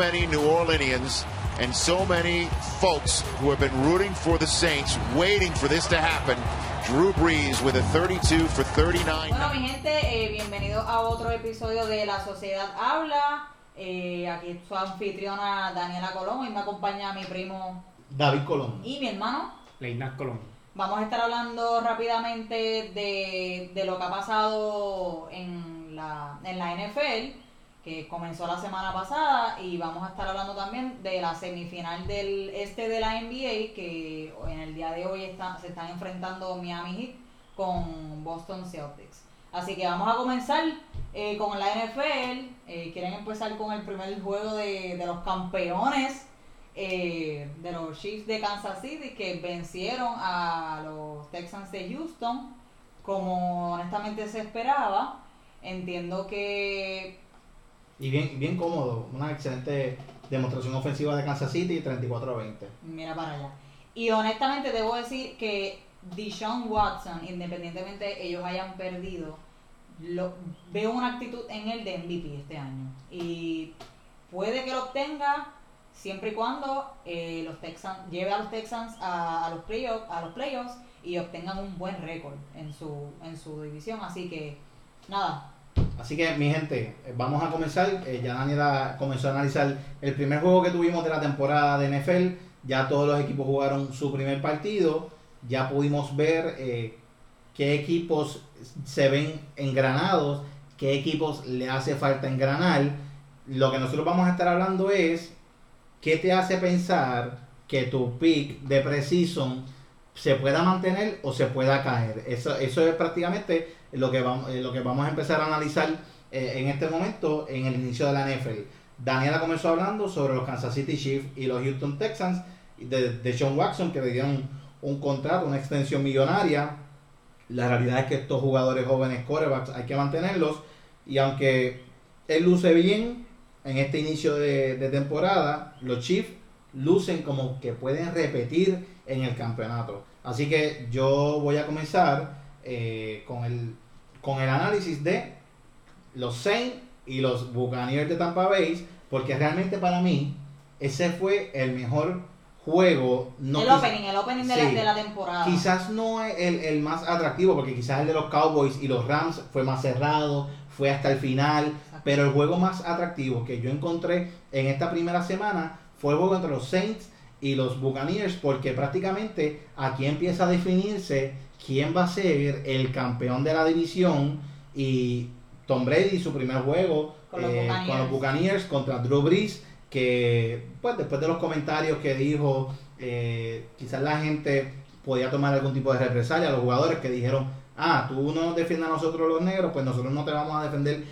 so many New Orleanians and so many folks who have been rooting for the Saints, waiting for this to happen. Drew Brees with a 32 for 39. Bueno, mi gente, eh, bienvenidos a otro episodio de La Sociedad Habla. Eh, aquí su anfitriona Daniela Colón y me acompaña mi primo David Colón. y mi hermano. Leinas Colón. Vamos a estar hablando rápidamente de, de lo que ha pasado en la, en la NFL, que comenzó la semana pasada, y vamos a estar hablando también de la semifinal del este de la NBA, que en el día de hoy está- se están enfrentando Miami Heat con Boston Celtics. Así que vamos a comenzar eh, con la NFL. Eh, quieren empezar con el primer juego de, de los campeones eh, de los Chiefs de Kansas City que vencieron a los Texans de Houston como honestamente se esperaba. Entiendo que Y bien, bien cómodo. Una excelente demostración ofensiva de Kansas City, 34 a 20. Mira para allá. Y honestamente debo decir que Deshaun Watson, independientemente ellos hayan perdido, lo, veo una actitud en él de MVP este año. Y puede que lo obtenga siempre y cuando eh, los Texans lleve a los Texans a, a los playoffs a los playoffs y obtengan un buen récord en su en su división. Así que nada, Así que, mi gente, eh, vamos a comenzar. Eh, ya Daniela comenzó a analizar el primer juego que tuvimos de la temporada de NFL. Ya todos los equipos jugaron su primer partido. Ya pudimos ver eh, qué equipos se ven engranados, qué equipos le hace falta engranar. Lo que nosotros vamos a estar hablando es qué te hace pensar que tu pick de Precision se pueda mantener o se pueda caer. Eso, eso es prácticamente lo que, vamos, eh, lo que vamos a empezar a analizar eh, en este momento en el inicio de la NFL. Daniela comenzó hablando sobre los Kansas City Chiefs y los Houston Texans de, de Sean Watson que le dieron un contrato, una extensión millonaria. La realidad es que estos jugadores jóvenes quarterbacks hay que mantenerlos y aunque él luce bien en este inicio de, de temporada, los Chiefs lucen como que pueden repetir en el campeonato. Así que yo voy a comenzar eh, con, el, con el análisis de los Saints y los Buccaneers de Tampa Bay, porque realmente para mí ese fue el mejor juego. No el quizá- opening, el opening de, la, de la temporada. Quizás no es el, el más atractivo, porque quizás el de los Cowboys y los Rams fue más cerrado, fue hasta el final, Exacto. pero el juego más atractivo que yo encontré en esta primera semana fue el juego entre los Saints y los Buccaneers, porque prácticamente aquí empieza a definirse quién va a ser el campeón de la división y Tom Brady su primer juego Con los eh, Buccaneers. con los Buccaneers contra Drew Brees que pues después de los comentarios que dijo eh, quizás la gente podía tomar algún tipo de represalia a los jugadores que dijeron ah tú no nos defiendes a nosotros los negros pues nosotros no te vamos a defender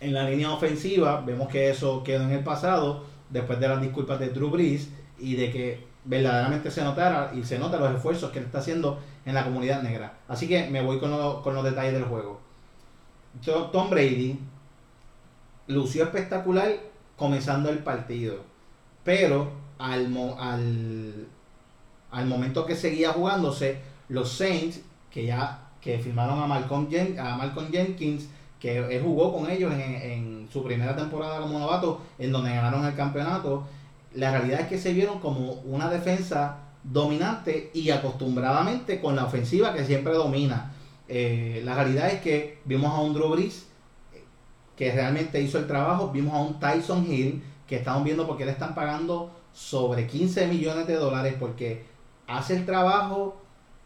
en la línea ofensiva vemos que eso quedó en el pasado después de las disculpas de Drew Brees y de que verdaderamente se notara y se nota los esfuerzos que él está haciendo en la comunidad negra. Así que me voy con, lo- con los detalles del juego. To- Tom Brady lució espectacular comenzando el partido, pero al, al, al momento que seguía jugándose, los Saints, que ya que firmaron a Malcolm, Jen- a Malcolm Jenkins, que él jugó con ellos en, en su primera temporada como novato, en donde ganaron el campeonato, la realidad es que se vieron como una defensa dominante y acostumbradamente con la ofensiva que siempre domina. Eh, la realidad es que vimos a un Drew Brees eh, que realmente hizo el trabajo, vimos a un Tyson Hill que estamos viendo porque le están pagando sobre 15 millones de dólares porque hace el trabajo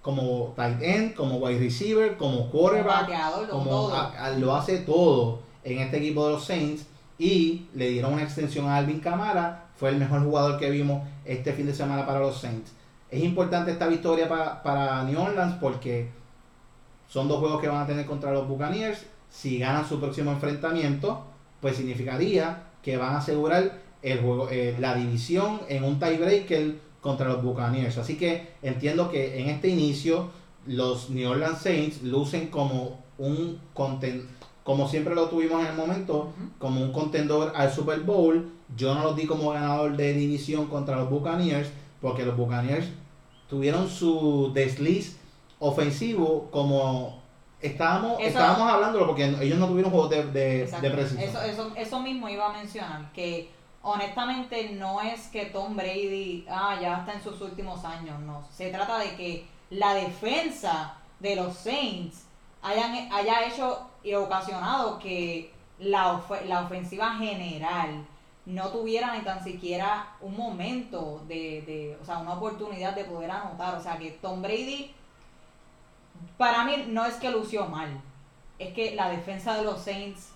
como tight end, como wide receiver, como quarterback, como todo. a- a- lo hace todo en este equipo de los Saints y le dieron una extensión a Alvin Kamara, fue el mejor jugador que vimos este fin de semana para los Saints. Es importante esta victoria pa- para New Orleans porque son dos juegos que van a tener contra los Buccaneers. Si ganan su próximo enfrentamiento, pues significaría que van a asegurar el juego, eh, la división en un tiebreaker contra los Buccaneers. Así que entiendo que en este inicio los New Orleans Saints lucen como un conten como siempre lo tuvimos en el momento, como un contendor al Super Bowl. Yo no los di como ganador de división contra los Buccaneers, porque los Buccaneers tuvieron su desliz ofensivo como estábamos, Eso- estábamos hablándolo, porque ellos no tuvieron juegos de, de, precisión. Eso, eso, eso mismo iba a mencionar, que honestamente no es que Tom Brady ah, ya está en sus últimos años, no. Se trata de que la defensa de los Saints hayan, haya hecho y ocasionado que la, la ofensiva general no tuviera ni tan siquiera un momento de, de, o sea, una oportunidad de poder anotar. O sea, que Tom Brady, para mí, no es que lució mal, es que la defensa de los Saints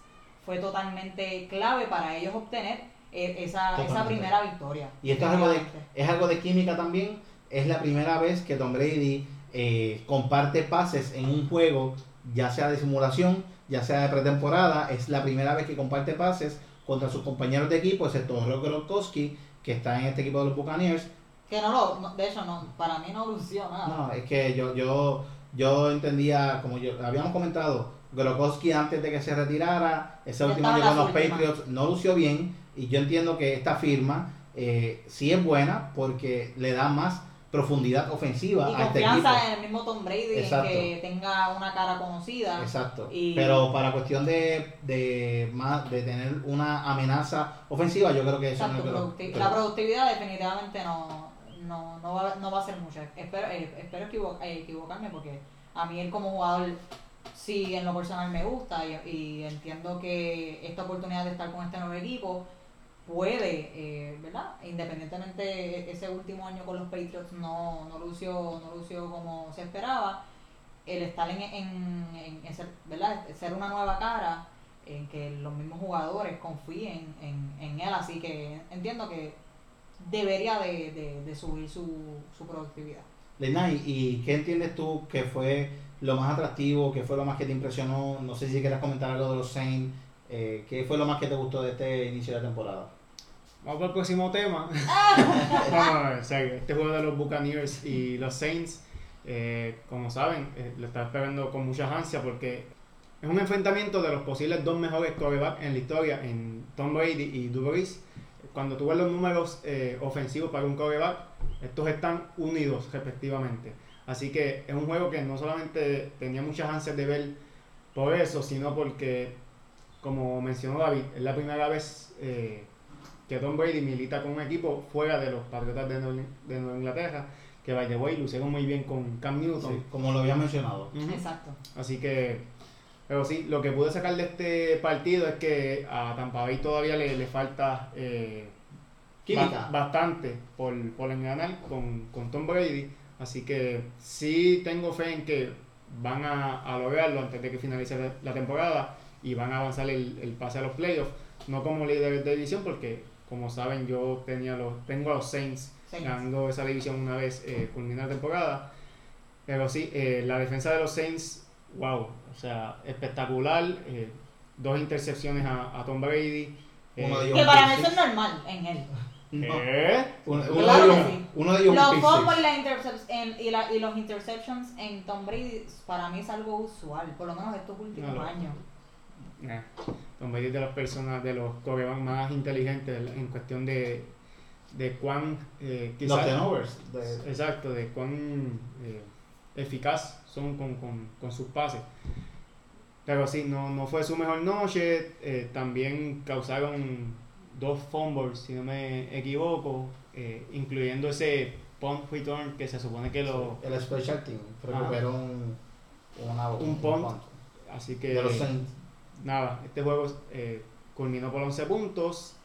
fue totalmente clave para ellos obtener eh, esa, esa primera victoria. Y esto es algo, de, es algo de química también. Es la primera vez que Tom Brady eh, comparte pases en un juego, ya sea de simulación, ya sea de pretemporada. Es la primera vez que comparte pases contra sus compañeros de equipo, excepto Rob Gronkowski, que está en este equipo de los Buccaneers. Que no lo, de hecho, no, para mí no lució nada. No, es que yo, yo, yo entendía, como yo habíamos comentado, Gronkowski antes de que se retirara, ese último año con los Patriots no lució bien, y yo entiendo que esta firma eh, sí es buena porque le da más profundidad ofensiva y a este confianza en el mismo Tom Brady que tenga una cara conocida. Exacto. Pero para cuestión de, de más de tener una amenaza ofensiva yo creo que eso no es la productividad definitivamente no no, no, va, no va a ser mucha. Espero eh, espero eh, equivocarme porque a mí él como jugador sí en lo personal me gusta y, y entiendo que esta oportunidad de estar con este nuevo equipo puede, eh, ¿verdad? Independientemente ese último año con los Patriots no, no, lució, no lució como se esperaba, el estar en, en, en, ser, ¿verdad? ser una nueva cara, en que los mismos jugadores confíen en, él, así que entiendo que debería de, de, subir su, su productividad. Lenay, ¿y qué entiendes tú que fue lo más atractivo, qué fue lo más que te impresionó? No sé si quieres comentar algo de los Saints, eh, ¿qué fue lo más que te gustó de este inicio de temporada? Vamos al próximo tema. Este juego de los Buccaneers y los Saints, eh, como saben, eh, lo está esperando con mucha ansia porque es un enfrentamiento de los posibles dos mejores quarterbacks en la historia, en Tom Brady y Brees. Cuando tú ves los números eh, ofensivos para un quarterback, estos están unidos respectivamente. Así que es un juego que no solamente tenía muchas ansias de ver por eso, sino porque, como mencionó David, es la primera vez que Tom Brady milita con un equipo fuera de los Patriotas de, Nueva, Inglaterra, que by the way lucieron muy bien con Cam Newton. como lo había mencionado. Exacto. Así que, pero sí, lo que pude sacar de este partido es que a Tampa Bay todavía le, le falta eh, bastante por, por ganar con, con Tom Brady. Así que sí tengo fe en que van a, a lograrlo antes de que finalice la, temporada y van a avanzar el, el pase a los playoffs. No como líderes de división porque como saben, yo tenía los, tengo a los Saints, ganando esa división una vez eh, culmina la temporada. Pero sí, eh, la defensa de los Saints, wow, o sea, espectacular. Eh, dos intercepciones a, Tom Brady. que para mí eso es normal en él. Uno, de ellos, los fumbles y, y, los interceptions en Tom Brady para mí es algo usual, por lo menos estos últimos años. Tom Brady de las personas, de los corebacks más inteligentes en cuestión de, de cuán... Eh, los Exacto, de cuán eh, eficaz son con, con, con, sus pases. Pero sí, no, no fue su mejor noche. Eh, también causaron dos fumbles, si no me equivoco, eh, incluyendo ese punt return que se supone que lo... El special team recuperó un, un, punt. Así que nada, este juego eh, culminó por 11 puntos.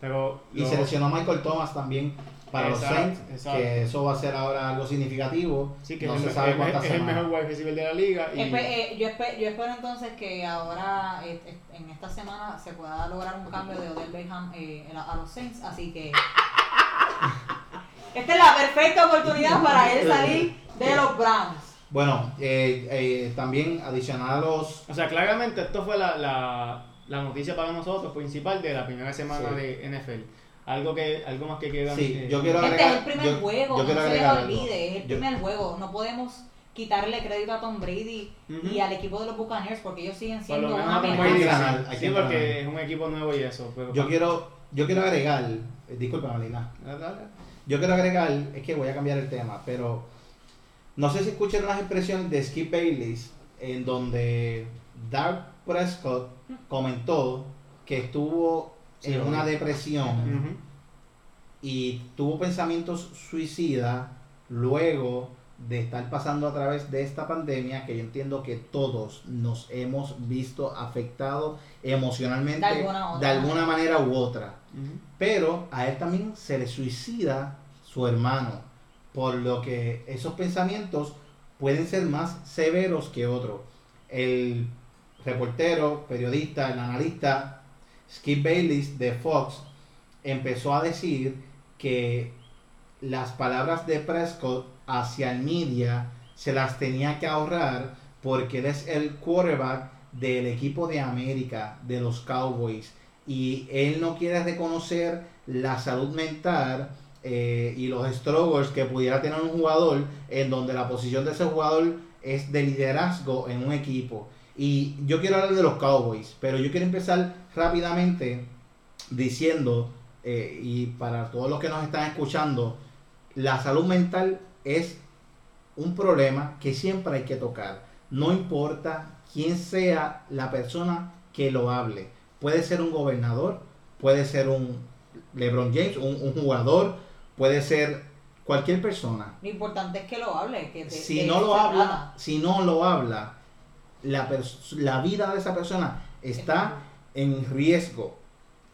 Pero y seleccionó Michael Thomas también para los Saints, que eso va a ser ahora algo significativo. Sí, que no es, se sabe es, es el mejor wide receiver de la liga. Y... Eh, yo, espero, yo, espero, entonces que ahora, eh, en esta semana, se pueda lograr un cambio de Odell Beckham eh, a los Saints. Así que esta es la perfecta oportunidad para él salir de los Browns. Bueno, eh, eh, también adicional a los... O sea, claramente esto fue la, la, la noticia para nosotros principal de la primera semana de NFL. Algo que algo más que queda. Sí, yo quiero agregar. Este es el primer juego, no se les olvide, es el primer juego. No podemos quitarle crédito a Tom Brady y al equipo de los Buccaneers porque ellos siguen siendo una amenaza. Sí, porque es un equipo nuevo y eso. yo quiero yo quiero agregar, eh, disculpa Marina, yo quiero agregar, es que voy a cambiar el tema, pero no sé si escuchan las expresiones de Skip Bayless, en donde Dark Prescott comentó que estuvo en una depresión y tuvo pensamientos suicidas luego de estar pasando a través de esta pandemia que yo entiendo que todos nos hemos visto afectados emocionalmente De alguna de manera. u otra. Pero a él también se le suicida su hermano, por lo que esos pensamientos pueden ser más severos que otros. El reportero, periodista, el analista Skip Bayless de Fox empezó a decir que las palabras de Prescott hacia el media se las tenía que ahorrar porque él es el quarterback del equipo de América, de los Cowboys, y él no quiere reconocer la salud mental eh, y los struggles que pudiera tener un jugador en donde la posición de ese jugador es de liderazgo en un equipo. Y yo quiero hablar de los Cowboys, pero yo quiero empezar rápidamente diciendo, eh, y para todos los que nos están escuchando, la salud mental es un problema que siempre hay que tocar. No importa quién sea la persona que lo hable. Puede ser un gobernador, puede ser un LeBron James, un, un jugador, puede ser cualquier persona. Lo importante es que lo hable. Que de- Si no lo habla, si no lo habla, la, la vida de esa persona está en riesgo,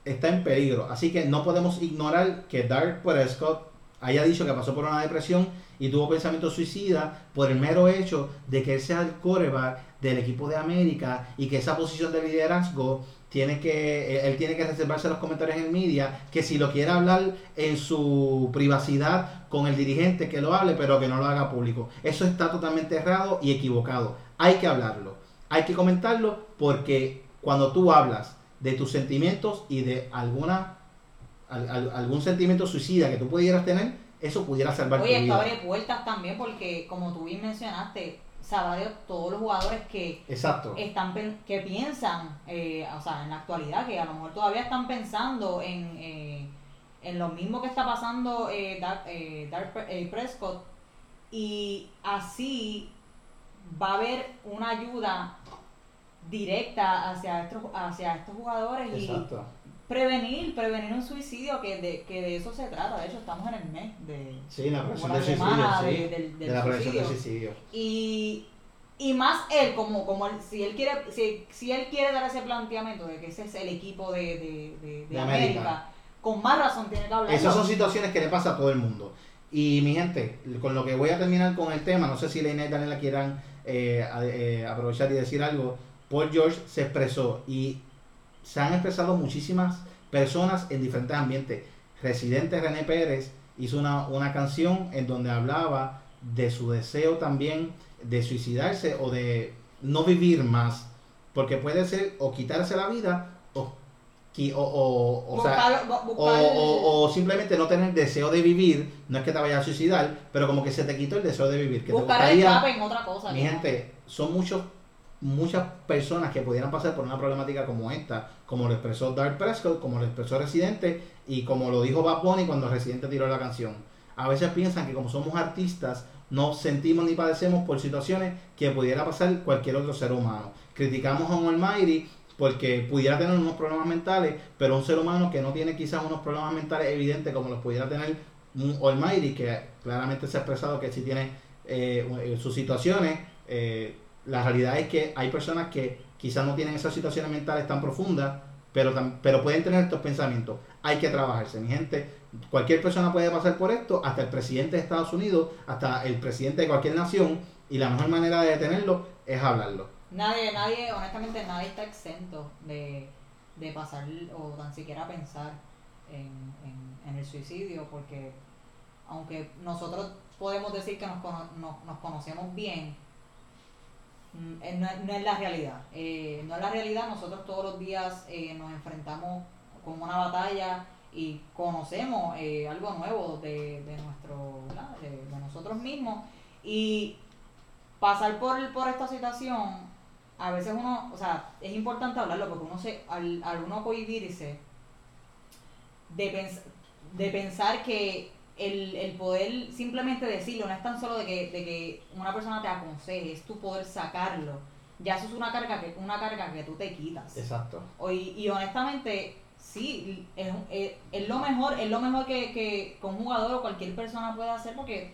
está en peligro. Así que no podemos ignorar que Dark Prescott haya dicho que pasó por una depresión y tuvo pensamientos suicidas por el mero hecho de que él sea el coreback del equipo de América y que esa posición de liderazgo tiene que él- él tiene que reservarse los comentarios en media que si lo quiere hablar en su privacidad con el dirigente que lo hable pero que no lo haga público. Eso está totalmente errado y equivocado. Hay que hablarlo. Hay que comentarlo porque cuando tú hablas de tus sentimientos y de alguna al- al- algún sentimiento suicida que tú pudieras tener eso pudiera salvar Oye, tu esto vida. abre puertas también porque, como tú bien mencionaste, sabrá Dios todos los jugadores que exacto. están que piensan, eh, o sea, en la actualidad, que a lo mejor todavía están pensando en, eh, en lo mismo que está pasando eh, Dak- eh, Dak Pre- eh, Prescott. Y así va a haber una ayuda directa hacia estos, hacia estos jugadores y exacto prevenir, prevenir un suicidio que de, que de eso se trata. De hecho, estamos en el mes de, sí la prevención del suicidio sí, de- del- del de la prevención del suicidio. y, y más él, como, como él- si él quiere, si, si él quiere dar ese planteamiento de que ese es el equipo de, de, América, América. con más razón tiene que hablar. Esas son situaciones que le pasa a todo el mundo. Y mi gente, con lo que voy a terminar con el tema, no sé si Leina y Daniela quieran eh, eh, aprovechar y decir algo. Paul George se expresó y se han expresado muchísimas personas en diferentes ambientes. Residente René Pérez hizo una, una canción en donde hablaba de su deseo también de suicidarse o de no vivir más. Porque puede ser o quitarse la vida o, o, o, o Buscar- bu- o, buscar- o- o simplemente no tener deseo de vivir, no es que te vayas a suicidar, pero como que se te quitó el deseo de vivir. Que te buscar gustaría, escape en otra cosa. mi no. gente, son muchos, muchas personas que pudieran pasar por una problemática como esta, como lo expresó Dark Prescott, como lo expresó Residente y como lo dijo Bad Bunny cuando Residente tiró la canción. A veces piensan que como somos artistas, no sentimos ni padecemos por situaciones que pudiera pasar cualquier otro ser humano. Criticamos a un Almighty porque pudiera tener unos problemas mentales, pero un ser humano que no tiene quizás unos problemas mentales evidentes como los pudiera tener un Almighty, que claramente se ha expresado que sí tiene eh, sus situaciones, eh, la realidad es que hay personas que quizás no tienen esas situaciones mentales tan profundas, pero, pero pueden tener estos pensamientos. Hay que trabajarse, mi gente. Cualquier persona puede pasar por esto, hasta el presidente de Estados Unidos, hasta el presidente de cualquier nación, y la mejor manera de detenerlo es hablarlo. Nadie, nadie, honestamente, nadie está exento de, de pasar o tan siquiera pensar en, en, en el suicidio, porque aunque nosotros podemos decir que nos, nos, nos conocemos bien, no, es- no es la realidad. Eh, no es la realidad, nosotros todos los días eh, nos enfrentamos con una batalla y conocemos eh, algo nuevo de, de nuestro de nosotros mismos. Y pasar por, por esta situación a veces uno, o sea, es importante hablarlo porque uno se, al, al uno cohibirse de, pens- de pensar que el, el poder simplemente decirlo, no es tan solo de que, de que una persona te aconseje, es tu poder sacarlo. Ya eso es una carga que, una carga que tú te quitas. Exacto. O- Y, y honestamente, sí, es, es, es lo mejor, es lo mejor que, que, que un jugador o cualquier persona puede hacer porque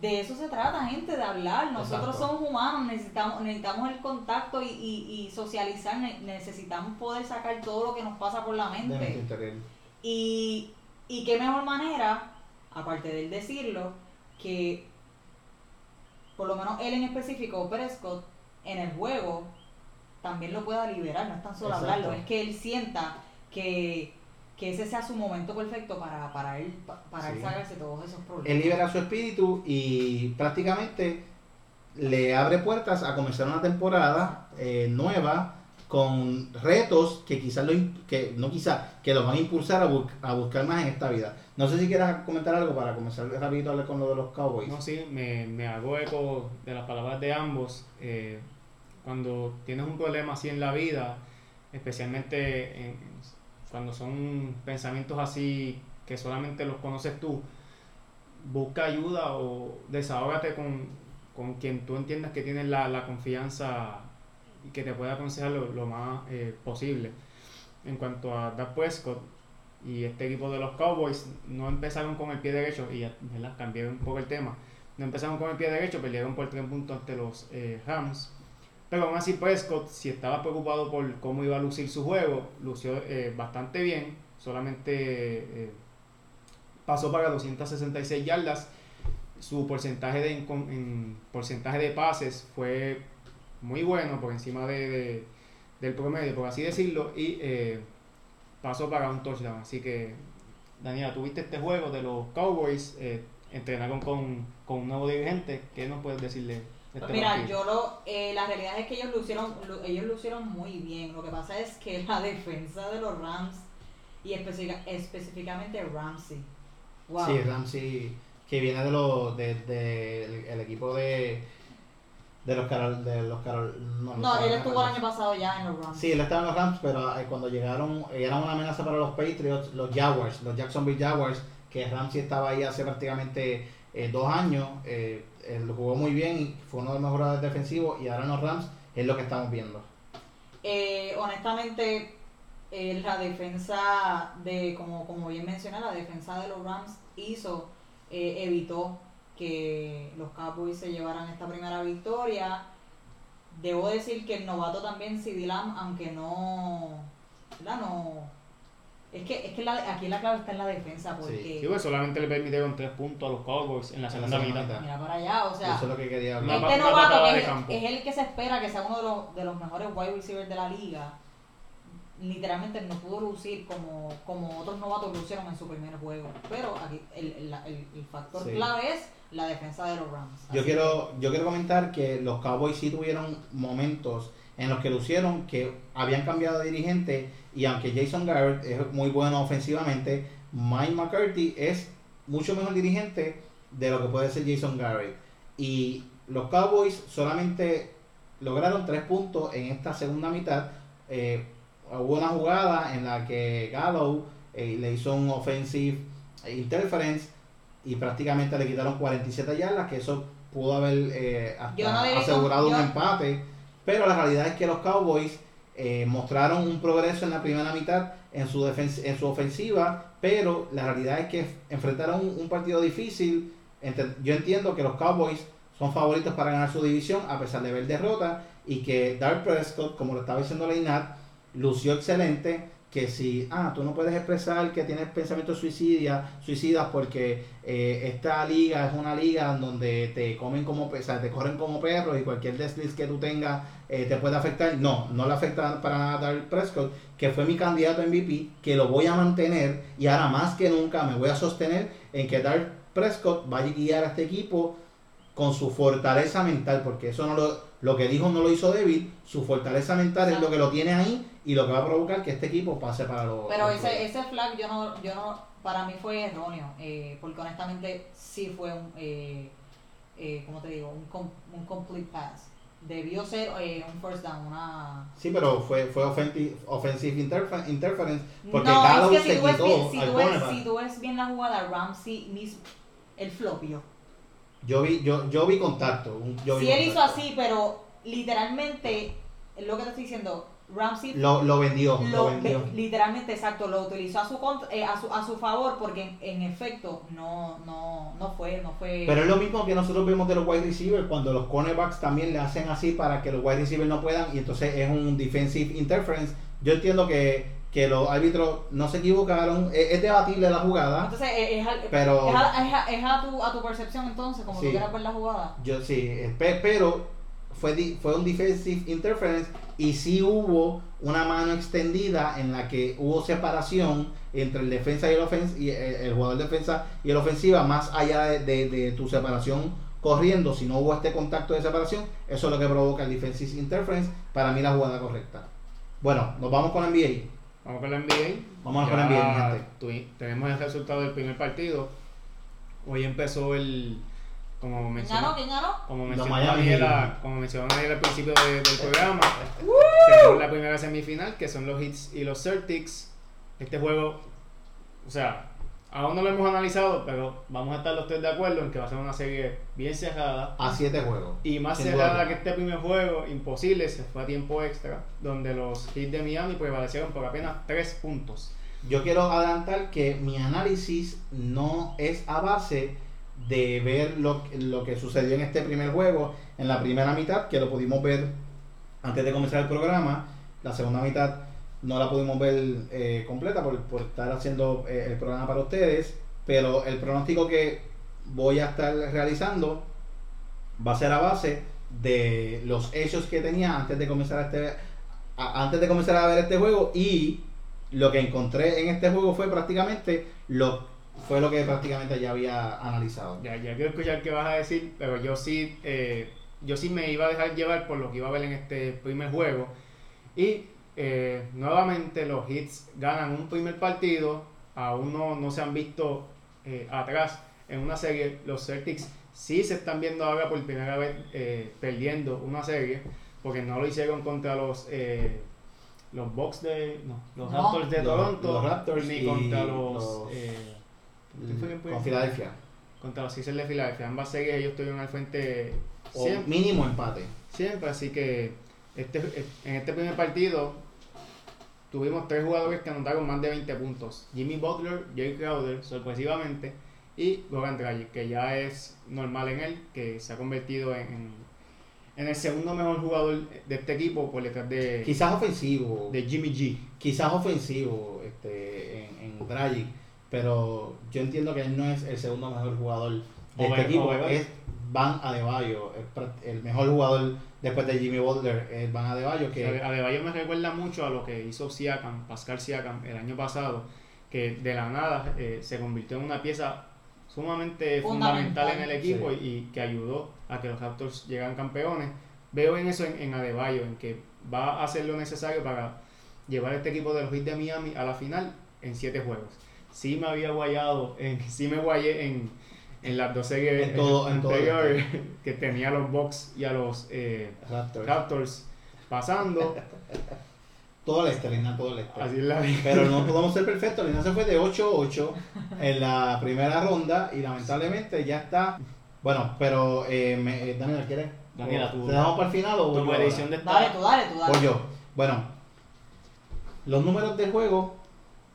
de eso se trata, gente, de hablar. Nosotros Exacto. somos humanos, necesitamos, necesitamos el contacto y, y, y socializar, ne- necesitamos poder sacar todo lo que nos pasa por la mente. Y, y qué mejor manera, aparte de él decirlo, que por lo menos él en específico, Prescott, en el juego, también lo pueda liberar, no es tan solo Exacto. hablarlo, es que él sienta que, que ese sea su momento perfecto para, para él, pa- para él Sí. sacarse todos esos problemas. Él libera su espíritu y prácticamente le abre puertas a comenzar una temporada eh, nueva con retos que quizás lo que no quizás que lo van a impulsar a, bu- a buscar más en esta vida. No sé si quieras comentar algo para comenzar rapidito a hablar con lo de los Cowboys. No, sí, me, me hago eco de las palabras de ambos. Eh, cuando tienes un problema así en la vida, especialmente en- cuando son pensamientos así que solamente los conoces tú, busca ayuda o desahógate con, con quien tú entiendas que tienes la, la confianza que te pueda aconsejar lo, lo más eh, posible. En cuanto a Dak Prescott y este equipo de los Cowboys, no empezaron con el pie derecho, y ya ¿verdad? cambié un poco el tema, no empezaron con el pie derecho, perdieron por tres puntos ante los eh, Rams. Pero aún así Prescott, si estaba preocupado por cómo iba a lucir su juego, lució eh, bastante bien, solamente pasó para 266 yardas, su porcentaje de, encon- en porcentaje de pases fue muy bueno, por encima de, de- del promedio, por así decirlo, y eh, pasó para un touchdown. Así que, Daniela, tuviste este juego de los Cowboys, eh, entrenaron con, con un nuevo dirigente, ¿qué nos puedes decirle de este Pues mira, partido? yo lo, eh, la realidad es que ellos lucieron, lu- ellos lucieron muy bien. Lo que pasa es que la defensa de los Rams y específica- específicamente Ramsey. Wow. Sí, Ramsey, que viene de los de, de- el, el equipo de de los Carol, de los Carol, no, los no, él estuvo el año pasado ya en los Rams. Sí, él estaba en los Rams, pero eh, cuando llegaron, eran una amenaza para los Patriots, los Jaguars, los Jacksonville Jaguars, que Ramsey estaba ahí hace prácticamente eh, dos años, eh, él jugó muy bien y fue uno de los mejores defensivos y ahora en los Rams es lo que estamos viendo. Eh, honestamente, la defensa de, como, como bien mencioné, la defensa de los Rams hizo, evitó que los Cowboys se llevaran esta primera victoria. Debo decir que el novato también, CD Lamb, aunque no, ¿verdad? no es que, es que la- aquí la clave está en la defensa, porque Sí, pues solamente le permitieron tres puntos a los Cowboys en la segunda mitad. mira para allá, o sea, Eso es lo que quería hablar. este novato que de es, campo. es el que se espera que sea uno de los, de los mejores wide receivers de la liga. Literalmente no pudo lucir como, como otros novatos lucieron en su primer juego. Pero aquí el, el, el- el factor Sí. clave es la defensa de los Rams. Yo quiero, yo quiero comentar que los Cowboys sí tuvieron momentos en los que lucieron que habían cambiado de dirigente y aunque Jason Garrett es muy bueno ofensivamente, Mike McCarthy es mucho mejor dirigente de lo que puede ser Jason Garrett. Y los Cowboys solamente lograron tres puntos en esta segunda mitad. Eh, hubo una jugada en la que Gallow eh, le hizo un offensive interference y prácticamente le quitaron 47 yardas, que eso pudo haber eh, hasta no asegurado un empate. Pero la realidad es que los Cowboys eh, mostraron un progreso en la primera mitad en su, en su ofensiva, pero la realidad es que enfrentaron un, un partido difícil. Yo entiendo que los Cowboys son favoritos para ganar su división a pesar de ver derrota y que Dark Prescott, como lo estaba diciendo Leinat, lució excelente. Que si, ah, tú no puedes expresar que tienes pensamientos suicidia, suicidas porque eh, esta liga es una liga en donde te comen como, o te corren como perros y cualquier desliz que tú tengas eh, te puede afectar. No, no le afecta para nada a Dark Prescott, que fue mi candidato a MVP, que lo voy a mantener y ahora más que nunca me voy a sostener en que Dark Prescott va a guiar a este equipo con su fortaleza mental, porque eso no lo, lo que dijo no lo hizo débil, su fortaleza mental es lo que lo tiene ahí y lo que va a provocar que este equipo pase para los... Pero los ese, ese flag yo no, yo no, para mí fue erróneo, eh, porque honestamente sí fue un, eh, eh, ¿cómo te digo? Un, com- un complete pass. Debió ser un first down, una... Sí, pero fue, fue offensive, offensive interfer- interference porque no, Gallow es que se si tú, ves quitó bien, si, tú ves, cornerback. si tú ves bien la jugada, Ramsey mismo, el flopió. Yo vi, yo, yo vi contacto. Yo vi Si él hizo así, pero literalmente, es lo que te estoy diciendo, Ramsey Lo, lo vendió, lo, lo- vendió. ve- literalmente exacto lo utilizó a su, eh, a su a su favor porque en, en efecto no no no fue no fue Pero es lo mismo que nosotros vemos de los wide receivers cuando los cornerbacks también le hacen así para que los wide receivers no puedan y entonces es un defensive interference. Yo entiendo que, que los árbitros no se equivocaron, es, es debatible la jugada. entonces eh, es, al- Pero- es, a, es a- es a tu a tu percepción entonces como Sí. tú quieras ver la jugada Yo sí, pe- pero fue, di- fue un defensive interference y sí hubo una mano extendida en la que hubo separación entre el defensa y el ofens y el, el jugador defensa y el ofensiva más allá de, de- de tu separación corriendo, si no hubo este contacto de separación, eso es lo que provoca el defensive interference, para mí la jugada correcta. Bueno, nos vamos con NBA. Vamos con la NBA. Vamos con la NBA, mi gente. tenemos el resultado del primer partido. Hoy empezó el. Como ¿Quién mencionó, ganó? ¿Quién ganó? como mencionó Heat. como mencionó Daniela al principio de- del programa, tenemos la primera semifinal que son los Hits y los Celtics. Este juego, o sea, aún no lo hemos analizado, pero vamos a estar los tres de acuerdo en que va a ser una serie bien cerrada. A siete juegos. Y más cerrada duda. que este primer juego, imposible, se fue a tiempo extra, donde los Heat de Miami prevalecieron por apenas 3 puntos. Yo quiero adelantar que mi análisis no es a base de ver lo, lo que sucedió en este primer juego, en la primera mitad, que lo pudimos ver antes de comenzar el programa. La segunda mitad no la pudimos ver eh, completa por, por estar haciendo eh, el programa para ustedes, pero el pronóstico que voy a estar realizando va a ser a base de los hechos que tenía antes de comenzar este a- antes de comenzar a ver este juego y lo que encontré en este juego fue prácticamente lo fue lo que prácticamente ya había analizado. Ya, ya quiero escuchar qué vas a decir, pero yo sí, eh, yo sí me iba a dejar llevar por lo que iba a ver en este primer juego. Y eh, nuevamente los Hits ganan un primer partido, aún no, no se han visto eh, atrás en una serie. Los Celtics sí se están viendo ahora por primera vez eh, perdiendo una serie, porque no lo hicieron contra los... eh, los Bucks de. No, los No. Raptors de Los- Toronto. los Raptors ni contra los. los- eh, ¿quién fue quien fue? Con Filadelfia. contra los Sixers de Filadelfia. Ambas series ellos estuvieron al frente O siempre, mínimo empate. siempre, así que este, en este primer partido tuvimos tres jugadores que anotaron más de 20 puntos. Jimmy Butler, Jay Crowder, sorpresivamente, y Goran Dragic, que ya es normal en él, que se ha convertido en, en, en el segundo mejor jugador de este equipo por detrás de, Quizás ofensivo. de Jimmy G. quizás ofensivo este, en, en Dragic, pero yo entiendo que él no es el segundo mejor jugador de Over- este equipo, over- es Van Adebayo, el mejor jugador después de Jimmy Butler es Van Adebayo, que Que Adebayo me recuerda mucho a lo que hizo Siakam, Pascal Siakam, el año pasado, que de la nada eh, se convirtió en una pieza sumamente fundamental, Fundamental. en el equipo Sí. y, y que ayudó a que los Raptors llegaran campeones. Veo en eso en, en Adebayo, en que va a hacer lo necesario para llevar este equipo de los Heat de Miami a la final en siete juegos. Sí me había guayado, en, sí me guayé en, en las dos series En todo- en todo anteriores, que tenía a los Bucks y a los... eh, Raptors. Raptors pasando. todo el este, Lina, todo el este. Así es la vida. Pero no podemos ser perfectos, Lina se fue de 8-8 en la primera ronda y lamentablemente ya está. Bueno, pero eh, me, eh, Daniela, ¿quieres? Daniela, ¿O tú- ¿Te dejamos para el final o Tu ahora? de Dale esta. tú, dale tú, dale. Voy yo. Bueno, los números del juego,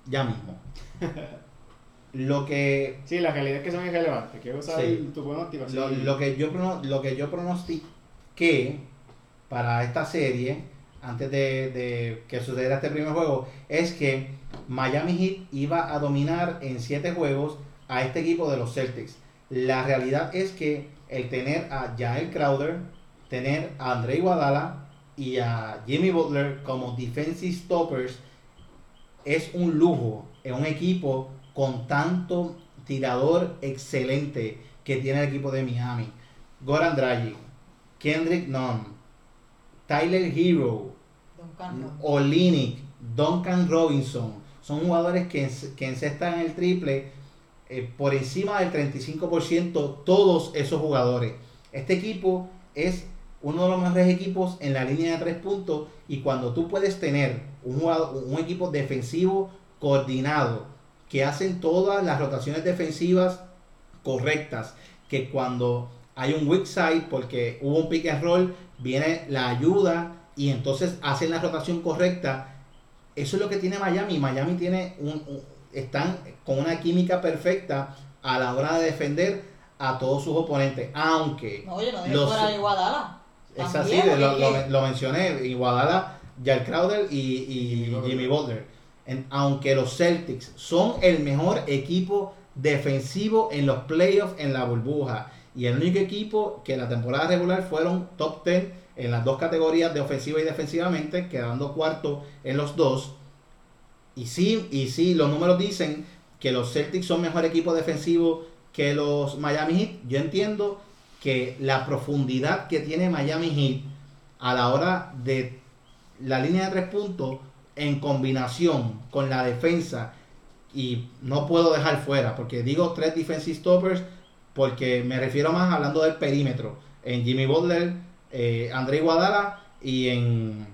ya mismo. Lo que Sí, que son irrelevantes. Quiero saber Sí. tu pronóstico. así. Lo, lo que yo lo que yo pronostiqué para esta serie antes de, de que sucediera este primer juego es que Miami Heat iba a dominar en siete juegos a este equipo de los Celtics. La realidad es que el tener a Jael Crowder, tener a Andre Iguodala y a Jimmy Butler como defensive stoppers es un lujo en un equipo con tanto tirador excelente que tiene el equipo de Miami. Goran Dragic, Kendrick Nunn, Tyler Hero, Duncan. Olinick, Duncan Robinson, son jugadores que, que encestan el triple eh, por encima del 35% todos esos jugadores. Este equipo es uno de los mejores equipos en la línea de tres puntos y cuando tú puedes tener un, jugador- un equipo defensivo coordinado que hacen todas las rotaciones defensivas correctas, que cuando hay un weak side porque hubo un pick and roll, viene la ayuda y entonces hacen la rotación correcta. Eso es lo que tiene Miami. Miami tiene un, un- están con una química perfecta a la hora de defender a todos sus oponentes. Aunque No, yo no Los- fuera de. Es así, de- lo, lo- lo mencioné, Iguadala, Jack Crowder y, y Jimmy. Butler. En- aunque los Celtics son el mejor equipo defensivo en los playoffs en la burbuja y el único equipo que en la temporada regular fueron top 10 en las dos categorías de ofensiva y defensivamente, quedando cuarto en los dos. Y sí, y sí, los números dicen que los Celtics son mejor equipo defensivo que los Miami Heat. Yo entiendo que la profundidad que tiene Miami Heat a la hora de la línea de tres puntos en combinación con la defensa y no puedo dejar fuera porque digo tres defensive stoppers porque me refiero más hablando del perímetro en Jimmy Butler, eh, André Guadala y en.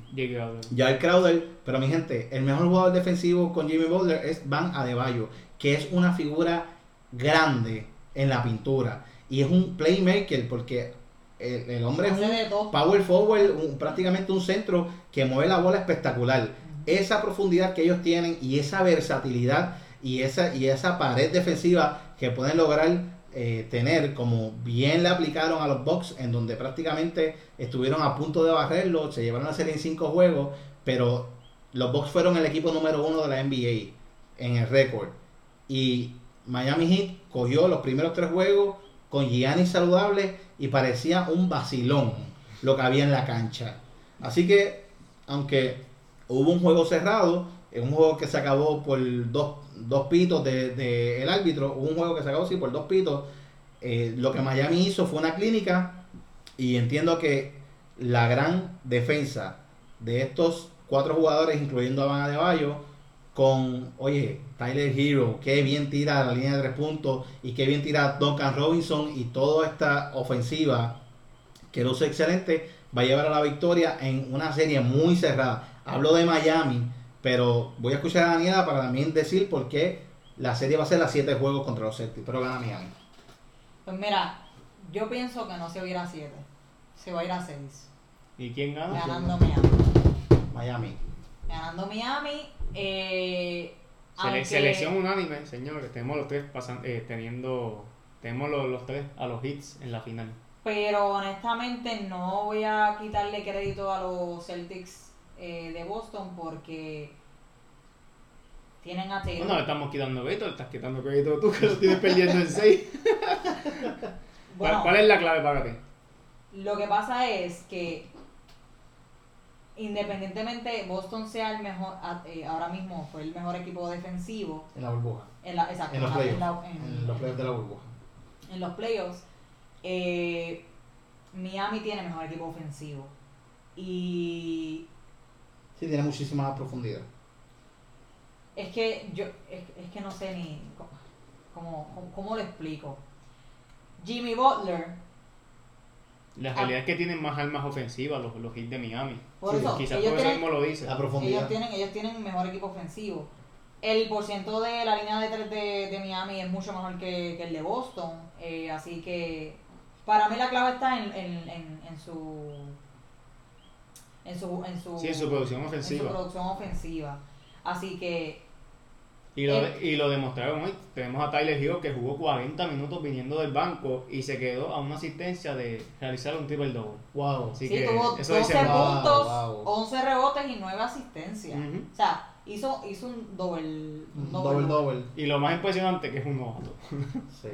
Jair Crowder, pero mi gente, el mejor jugador defensivo con Jimmy Butler es Van Adebayo, que es una figura grande en la pintura y es un playmaker porque el, el hombre es un power forward, un- prácticamente un centro que mueve la bola espectacular. Esa profundidad que ellos tienen y esa versatilidad y esa, y esa pared defensiva que pueden lograr eh, tener, como bien le aplicaron a los Bucks, en donde prácticamente estuvieron a punto de barrerlo, se llevaron a serie en cinco juegos, pero los Bucks fueron el equipo número uno de la NBA en el récord. Y Miami Heat cogió los primeros tres juegos con Giannis saludable y parecía un vacilón lo que había en la cancha. Así que, aunque hubo un juego cerrado, un juego que se acabó por dos, dos pitos del de, el árbitro, hubo un juego que se acabó sí por dos pitos, eh, lo que Miami hizo fue una clínica y entiendo que la gran defensa de estos cuatro jugadores, incluyendo a Van Adebayo, con, oye, Tyler Hero, qué bien tira la línea de tres puntos y qué bien tira Duncan Robinson y toda esta ofensiva que luce excelente, va a llevar a la victoria en una serie muy cerrada. Hablo de Miami, pero voy a escuchar a Daniela para también decir por qué la serie va a ser a siete juegos contra los Celtics, pero gana Miami. Pues mira, yo pienso que no se va a ir a 7. Se va a ir a 6. ¿Y quién gana? Ganando Miami. Miami. Ganando Miami. Eh, Sele- aunque- Selección unánime, señores. Tenemos los tres pasan, eh, teniendo. Tenemos los, los tres a los hits en la final. Pero honestamente no voy a quitarle crédito a los Celtics eh, de Boston porque tienen a Taylor. No, no le estamos quitando crédito, le estás quitando crédito tú que lo tienes perdiendo en 6. Bueno, ¿Cuál, es la clave para ti? Lo que pasa es que independientemente Boston sea el mejor, a- eh, ahora mismo fue el mejor equipo defensivo En la burbuja. en la, exacto, En los playoffs. en la- en- En los playoffs de la burbuja. en los playoffs, eh, Miami tiene mejor equipo ofensivo. Y Sí, tiene muchísima profundidad. es que yo, es, es que no sé ni cómo, cómo, cómo- lo explico. Jimmy Butler, La realidad es que tienen más armas ofensivas los, los hits de Miami. Por Sí, eso, Quizás ellos por eso tienen, mismo lo dice. La profundidad. ellos tienen, ellos tienen un mejor equipo ofensivo. El porciento de la línea de tres de, de Miami es mucho mejor que, que el de Boston. eh, así que para mí la clave está en, en, en, en su en su en su, Sí, en su producción en su ofensiva. producción ofensiva. Así que Y lo, Eh. y lo demostraron hoy. Tenemos a Tyler Hero que jugó 40 minutos viniendo del banco y se quedó a una asistencia de realizar un triple double. Wow. Así sí, que tuvo eso 12 dice wow, puntos, wow. 11 rebotes y 9 asistencias. O sea, hizo, hizo un doble, Un doble, Double double. Y lo más impresionante que es un novato. Sí.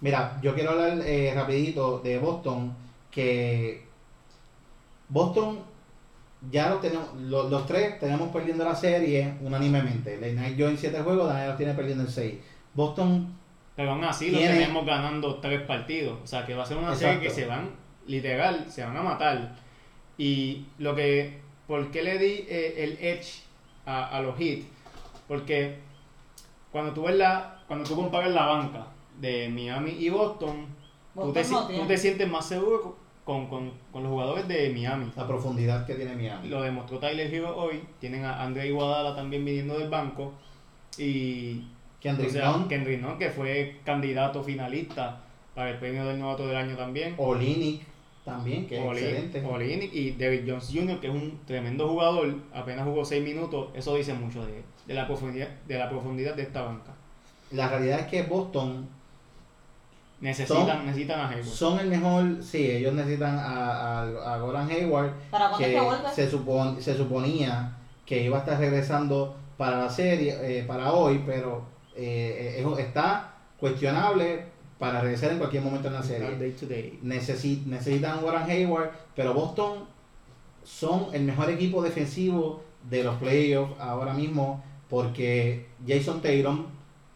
Mira, yo quiero hablar eh, rapidito de Boston, que Boston ya lo tenemos, lo- los tres tenemos perdiendo la serie unánimemente. Late Night Joe en 7 juegos, Daniel los tiene perdiendo en 6. Boston, Pero aún así lo tenemos ganando tres partidos. O sea que va a ser una serie que se van, literal, se van a matar. Y lo que, ¿por qué le di eh, el edge a, a los hits? Porque cuando tú ves la, cuando tú comparas la banca de Miami y Boston, tú Boston te, no si- tú te sientes más seguro con, con, con los jugadores de Miami. la profundidad que tiene Miami. Lo demostró Tyler Hero hoy. Tienen a Andre Iguodala también viniendo del banco. Y Kendrick o sea, Nunn, Kendrick Nunn, que fue candidato finalista para el premio del novato del año también. Olinick, también, que es excelente. Olenek y David Jones Jr., que es un tremendo jugador, apenas jugó 6 minutos, eso dice mucho de, de, la profundidad, de la profundidad de esta banca. La realidad es que Boston Necesitan, Son- necesitan a Hayward. son el mejor, sí, ellos necesitan a, a, a Goran Hayward, ¿Para que se, supon- se suponía que iba a estar regresando para la serie, eh, para hoy, pero eh, es- está cuestionable para regresar en cualquier momento en la serie. Day to day. Necesi- necesitan a Warren Hayward, pero Boston son el mejor equipo defensivo de los playoffs ahora mismo porque Jason Tatum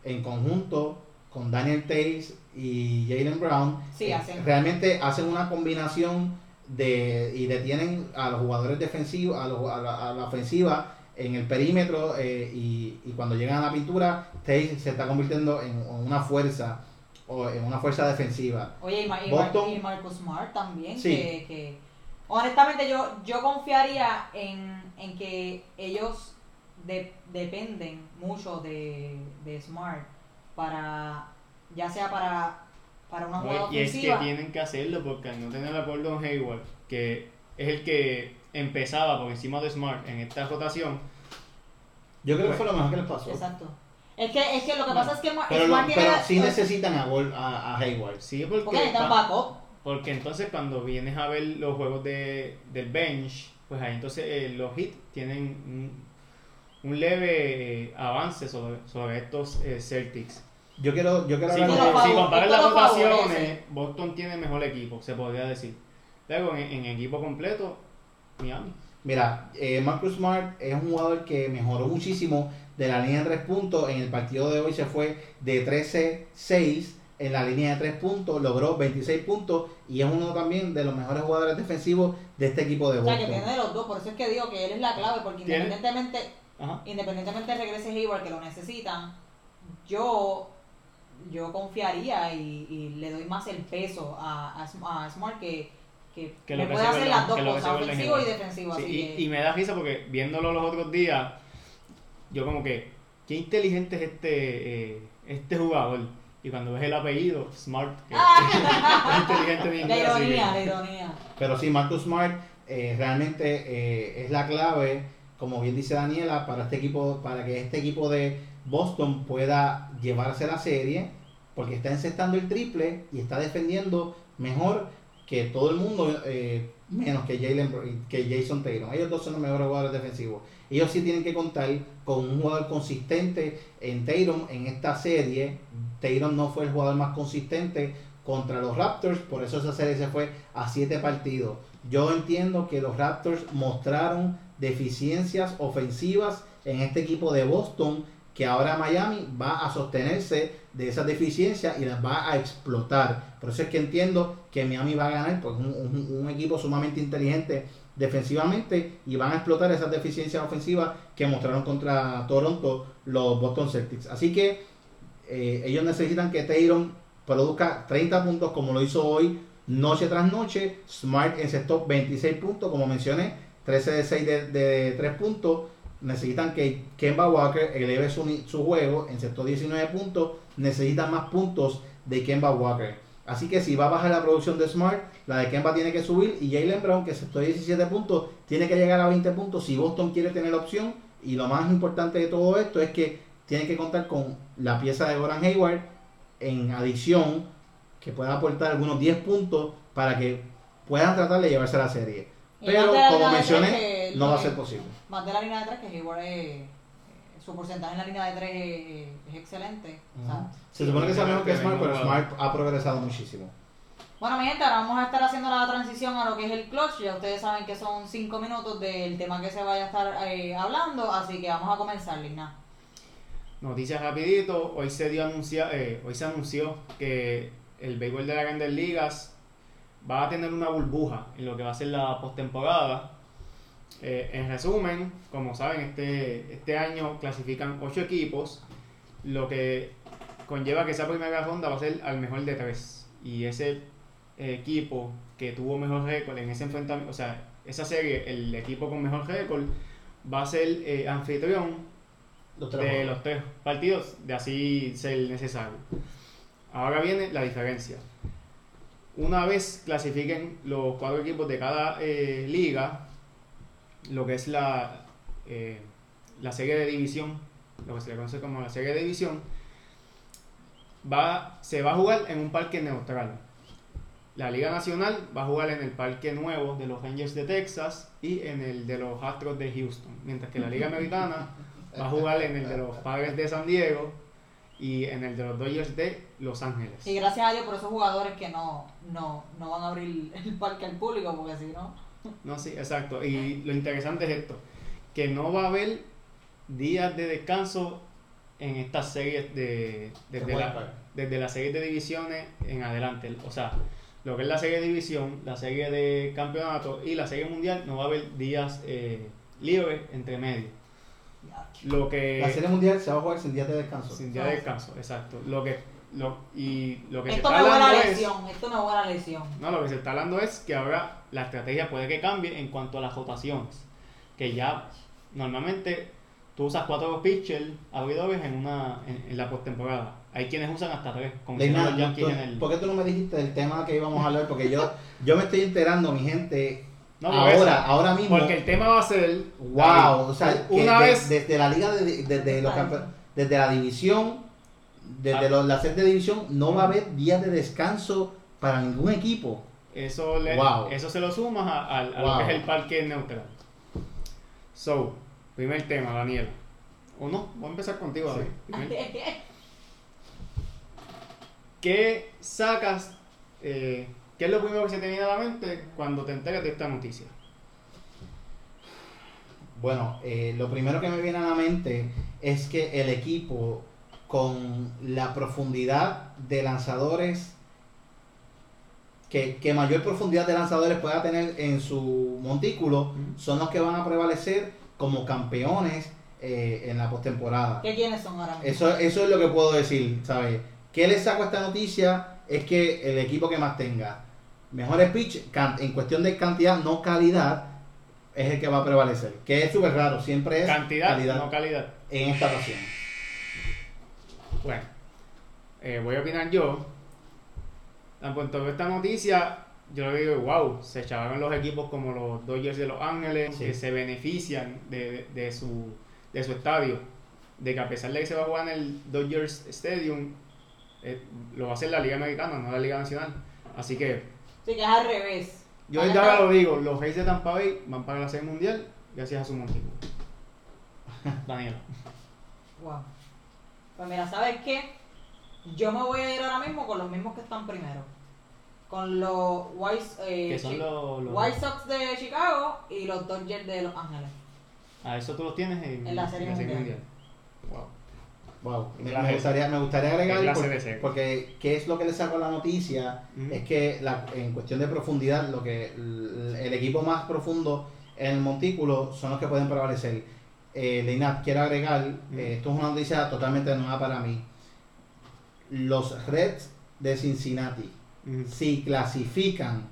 en conjunto con Daniel Tays y Jalen Brown Sí, eh, hacen. realmente hacen una combinación de y detienen a los jugadores defensivos a, los- a la, a la ofensiva en el perímetro eh, y, y cuando llegan a la pintura Tays se está convirtiendo en, en una fuerza o en una fuerza defensiva Oye, y, Mar- y Mar- Boston- y Marcus Smart también, Sí. que, que honestamente yo, yo confiaría en, en que ellos de- dependen mucho de, de Smart para, ya sea para, para una jugada No, y es que tienen que hacerlo porque al no tener a Gordon Hayward, que es el que empezaba por encima de Smart en esta rotación, yo creo que fue lo mejor que les pasó Exacto. Es que, es que lo que pasa es que Mar- pero, lo- Smart tiene... pero la- sí necesitan a, Gol- a, a Hayward sí, porque, Porque necesitan pa- backup. porque entonces cuando vienes a ver los juegos de, del bench, pues ahí entonces eh, los hits tienen un, un leve eh, avance sobre, sobre estos eh, Celtics. Yo quiero yo quiero Si, hablar Esto de- si comparas las rotaciones. Boston tiene mejor equipo, se podría decir. Pero en, en equipo completo, Miami. Mira, eh, Marcus Smart es un jugador que mejoró muchísimo de la línea de tres puntos. En el partido de hoy se fue de 13-6 en la línea de tres puntos, logró 26 puntos y es uno también de los mejores jugadores defensivos de este equipo de O sea, que Boston. tiene de los dos, por eso es que digo que él es la clave, porque Tiene- independientemente Ajá. independientemente regrese Hayward que lo necesitan, yo yo confiaría y, y le doy más el peso a, a, Sm- a Smart que, que, Que me puede hace hacer las dos que lo que cosas, ofensivo y defensivo. Sí, así y, que- y me da risa porque viéndolo los otros días, yo como que, qué inteligente es este, eh, este jugador. Y cuando ves el apellido, Smart, que es inteligente en la inglés. así que- ironía, la ironía. Pero sí, Marcus Smart eh, realmente eh, es la clave, como bien dice Daniela, para este equipo, para que este equipo de Boston pueda llevarse la serie, porque está encestando el triple y está defendiendo mejor que todo el mundo, eh, menos que Jalen Br- que Jason Taylor. Ellos dos son los mejores jugadores defensivos. Ellos sí tienen que contar con un jugador consistente en Tatum en esta serie. Tatum no fue el jugador más consistente contra los Raptors, por eso esa serie se fue a siete partidos. Yo entiendo que los Raptors mostraron deficiencias ofensivas en este equipo de Boston, que ahora Miami va a sostenerse de esas deficiencias y las va a explotar. Por eso es que entiendo que Miami va a ganar, porque un, equipo sumamente inteligente defensivamente y van a explotar esas deficiencias ofensivas que mostraron contra Toronto los Boston Celtics. Así que eh, ellos necesitan que Tatum produzca 30 puntos como lo hizo hoy, noche tras noche. Smart encestó 26 puntos, como mencioné, 13 de 6 de, de 3 puntos. Necesitan que Kemba Walker eleve su, su juego, encestó 19 puntos. Necesitan más puntos de Kemba Walker. Así que si va a bajar la producción de Smart, la de Kemba tiene que subir. Y Jalen Brown, que encestó 17 puntos, tiene que llegar a 20 puntos si Boston quiere tener opción. Y lo más importante de todo esto es que tiene que contar con la pieza de Goran Hayward en adición que pueda aportar algunos 10 puntos para que puedan tratar de llevarse la serie. Pero como mencioné, no va a ser posible. Más de la línea de tres, que Hayward es, eh, su porcentaje en la línea de tres es, es excelente. O sea, Se supone que sea mejor que Smart, pero Smart ha progresado muchísimo. Bueno, mi gente, ahora vamos a estar haciendo la transición a lo que es el clutch. Ya ustedes saben que son cinco minutos del tema que se vaya a estar eh, hablando, así que vamos a comenzar, Lina. Noticias rapidito, hoy se dio anuncia, eh, hoy se anunció que el béisbol de las grandes ligas va a tener una burbuja en lo que va a ser la postemporada. Eh, en resumen, como saben, este, este año clasifican 8 equipos, lo que conlleva que esa primera ronda va a ser al mejor de tres. Y ese eh, equipo que tuvo mejor récord en ese enfrentamiento, o sea, esa serie, el equipo con mejor récord va a ser eh, anfitrión Los de juegos. los tres partidos, de así ser necesario. Ahora viene la diferencia. una vez clasifiquen los cuatro equipos de cada eh, liga, lo que es la, eh, la serie de división, lo que se le conoce como la serie de división, va, se va a jugar en un parque neutral. La Liga Nacional va a jugar en el parque nuevo de los Rangers de Texas y en el de los Astros de Houston, mientras que la Liga Americana va a jugar en el de los Padres de San Diego y en el de los Dodgers de Los Ángeles. Y gracias a Dios por esos jugadores que no, no, no van a abrir el parque al público, porque si no... No, sí, exacto. Y lo interesante es esto, que no va a haber días de descanso en estas series de desde la, desde la serie de divisiones en adelante. O sea, lo que es la serie de división, la serie de campeonato y la serie mundial, no va a haber días eh, libres entre medio. Lo que La serie mundial se va a jugar sin días de descanso. sin día de descanso, exacto. Lo que lo, y lo que se Esto está no hablando es lesión, esto no es buena lesión. no, lo que se está hablando es que ahora la estrategia puede que cambie en cuanto a las rotaciones. Que ya normalmente tú usas cuatro pitchers abridores en una en, en la postemporada. Hay quienes usan hasta tres, como Leina, tú- en el. ¿Por qué tú no me dijiste del tema que íbamos a hablar? Porque yo, yo me estoy enterando, mi gente, No, ahora, eso. ahora mismo. Porque el tema va a ser. Wow, o sea, una de- vez. desde la liga, de- desde, los campe- desde la división, desde Ah. los, la serie de división, no va a haber días de descanso para ningún equipo. Eso, le- Wow. eso se lo sumas a, a- a lo que es el parque neutral. So, primer tema, Daniel. ¿O no? Voy a empezar contigo, Sí. David. ¿Qué sacas? eh, ¿Qué es lo primero que se te viene a la mente cuando te enteras de esta noticia? Bueno, eh, lo primero que me viene a la mente es que el equipo con la profundidad de lanzadores, que, que mayor profundidad de lanzadores pueda tener en su montículo, son los que van a prevalecer como campeones eh, en la postemporada. ¿Qué quiénes son ahora mismo? Eso, eso es lo que puedo decir, ¿sabes? ¿Qué le saco a esta noticia? Es que el equipo que más tenga mejores pitch en cuestión de cantidad, no calidad, es el que va a prevalecer. Que es súper raro, siempre es Cantidad, calidad no calidad. en esta ocasión. Bueno, eh, voy a opinar yo. En cuanto a esta noticia, yo le digo, wow, se echaron los equipos como los Dodgers de Los Ángeles, Sí. que se benefician de, de su, de su estadio. De que a pesar de que se va a jugar en el Dodgers Stadium, eh, lo va a hacer la Liga Americana, no la Liga Nacional. Así que Sí, que es al revés. yo desde ahora lo digo, los Reyes de Tampa Bay van para la Serie Mundial gracias a su montículo. Daniela. Wow. Pues mira, ¿sabes qué? Yo me voy a ir ahora mismo con los mismos que están primero. Con los White, eh, Que son Chi- los, los- White Sox de Chicago y los Dodgers de Los Ángeles. A eso tú los tienes en, En la Serie Mundial. Wow. Wow. Me, gustaría, me gustaría agregar, por- CBC. porque ¿qué es lo que le saco a la noticia? Es que la, en cuestión de profundidad, lo que el, el equipo más profundo en el montículo son los que pueden prevalecer. Eh, Leinat, quiero agregar, eh, esto es una noticia totalmente nueva para mí. Los Reds de Cincinnati, Ujú. si clasifican,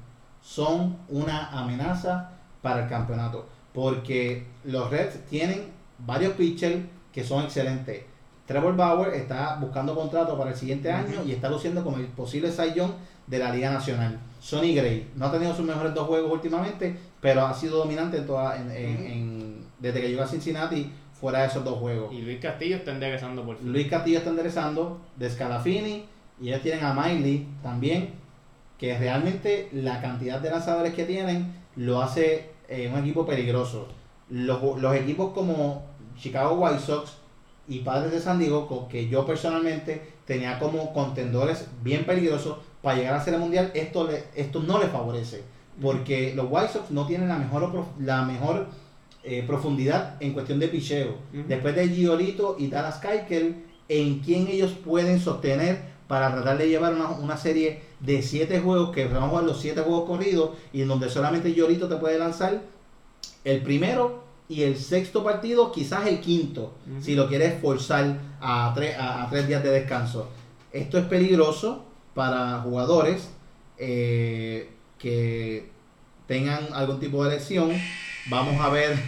son una amenaza para el campeonato. Porque los Reds tienen varios pitchers que son excelentes. Trevor Bauer está buscando contrato para el siguiente año y está luciendo como el posible Young de la Liga Nacional. Sonny Gray no ha tenido sus mejores dos juegos últimamente, pero ha sido dominante en toda, en- en- en- desde que llegó a Cincinnati fuera de esos dos juegos. Y Luis Castillo está enderezando por fin. Luis Castillo está enderezando, de Scalafini, y ellos tienen a Miley también, que realmente la cantidad de lanzadores que tienen lo hace eh, un equipo peligroso. Los, los equipos como Chicago White Sox y Padres de San Diego, que yo personalmente tenía como contendores bien peligrosos para llegar a la Serie Mundial, esto, le, esto no les favorece. Porque los White Sox no tienen la mejor, la mejor eh, profundidad en cuestión de picheo. Después de Giolito y Dallas Keuchel, en quién ellos pueden sostener para tratar de llevar una, una serie de siete juegos, que vamos a jugar los siete juegos corridos, y en donde solamente Giolito te puede lanzar el primero y el sexto partido, quizás el quinto, si lo quieres forzar a, tres a, a tres días de descanso. Esto es peligroso para jugadores eh, que tengan algún tipo de lesión. Vamos a ver,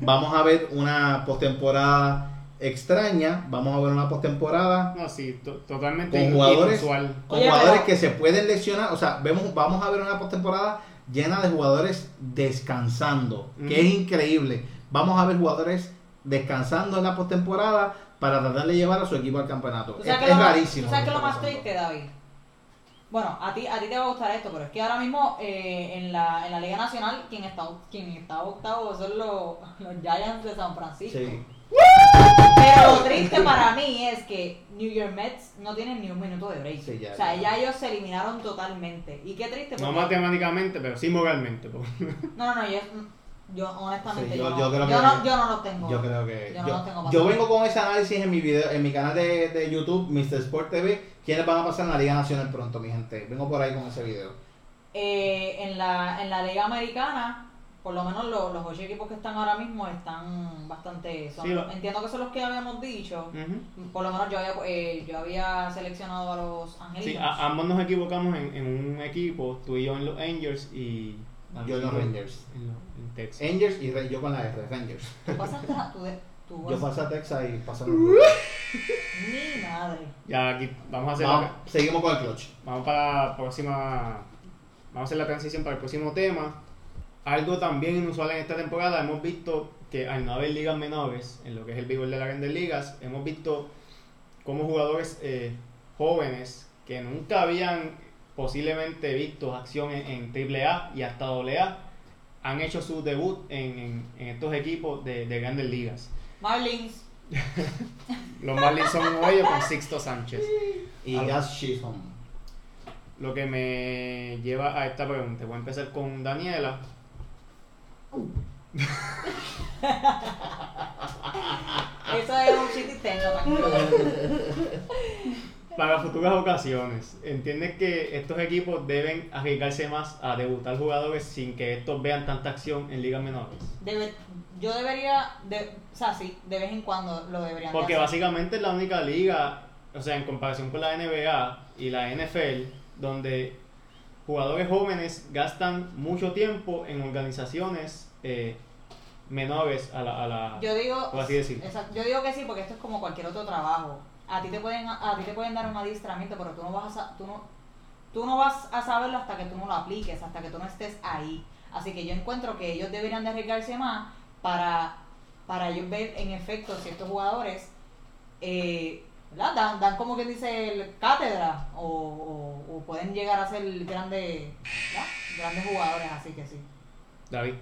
vamos a ver una postemporada extraña. Vamos a ver una postemporada No, sí, to- totalmente con jugadores, inusual. con Oye, jugadores pero- que se pueden lesionar. O sea, vemos, vamos a ver una postemporada llena de jugadores descansando, que es increíble. Vamos a ver jugadores descansando en la postemporada para tratar de llevar a su equipo al campeonato. ¿Tú Es, rarísimo. ¿tú sabes qué es que lo más triste, David? Bueno, a ti, a ti te va a gustar esto, pero es que ahora mismo eh, en, la, en la Liga Nacional quien está, quien está octavo son los, los Giants de San Francisco. Sí. Pero lo triste para mí es que New York Mets no tienen ni un minuto de break. Sí, ya, o sea, ya. ya ellos se eliminaron totalmente. Y qué triste. No porque- matemáticamente, pero sí moralmente. po. No, no, no, yo, yo honestamente Sí, yo, yo- no, yo creo yo que- no, yo no los tengo. Yo creo que. Yo no Yo, los tengo yo pasando. vengo con ese análisis en mi video, en mi canal de, de YouTube, Mr. Sport TV. ¿Quiénes van a pasar en la Liga Nacional pronto, mi gente? Vengo por ahí con ese video. Eh, en, la, en la Liga Americana, por lo menos los, los ocho equipos que están ahora mismo están bastante. son- Sí, lo- Entiendo que son los que habíamos dicho. Por lo menos yo había, eh, yo había seleccionado a los angelinos. Sí, a- ambos nos equivocamos en, en un equipo, tú y yo en los Angels y... Yo en los Rangers. En, los, en Texas. Angels y yo con la R, Rangers. Tú pasaste a- tú de- tú Yo pasé a Texas y pasaron. Mi madre. Ya aquí vamos a hacer Vamos, la- seguimos con el clutch. Vamos para la próxima. Vamos a hacer la transición para el próximo tema. Algo también inusual en esta temporada, hemos visto que al no haber ligas menores, en lo que es el béisbol de las grandes ligas, hemos visto como jugadores eh, jóvenes que nunca habían posiblemente visto acción en, en AAA y hasta AA han hecho su debut en, en- en estos equipos de, de grandes ligas. Marlins. Los Marlins son ellos con Sixto Sánchez. Y Ah. Gas Chisholm. Lo que me lleva a esta pregunta. Voy a empezar con Daniela. Eso es un chiste tranquilo. Para futuras ocasiones, ¿entiendes que estos equipos deben arriesgarse más a debutar jugadores sin que estos vean tanta acción en ligas menores? Debe- yo debería, de, o sea, sí, de vez en cuando lo deberían de Porque hacer. básicamente es la única liga, o sea, en comparación con la NBA y la NFL, donde jugadores jóvenes gastan mucho tiempo en organizaciones eh, menores a la, a la- Yo digo, por así decirlo. exacto, yo digo que sí porque esto es como cualquier otro trabajo. A ti te pueden a ti te pueden dar un adiestramiento, pero tú no vas a tú no tú no vas a saberlo hasta que tú no lo apliques, hasta que tú no estés ahí. Así que yo encuentro que ellos deberían de arriesgarse más para para ellos ver en efecto si estos jugadores eh. Dan, dan como que dice el cátedra o, pueden llegar a ser grandes grandes jugadores, así que sí. David.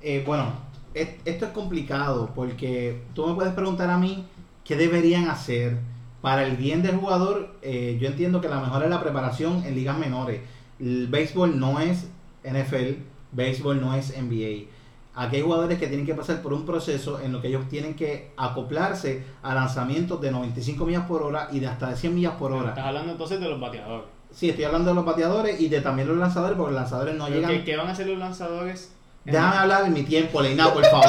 Eh, bueno, es- esto es complicado porque tú me puedes preguntar a mí qué deberían hacer para el bien del jugador. Eh, yo entiendo que la mejor es la preparación en ligas menores. El béisbol no es NFL, béisbol no es NBA. Aquí hay jugadores que tienen que pasar por un proceso en lo que ellos tienen que acoplarse a lanzamientos de 95 millas por hora y de hasta de 100 millas por hora. Estás hablando entonces de los bateadores. Sí, estoy hablando de los bateadores y de también los lanzadores porque los lanzadores no Pero llegan. ¿qué, qué van a hacer los lanzadores? Déjame hablar en mi tiempo, Leina, por favor.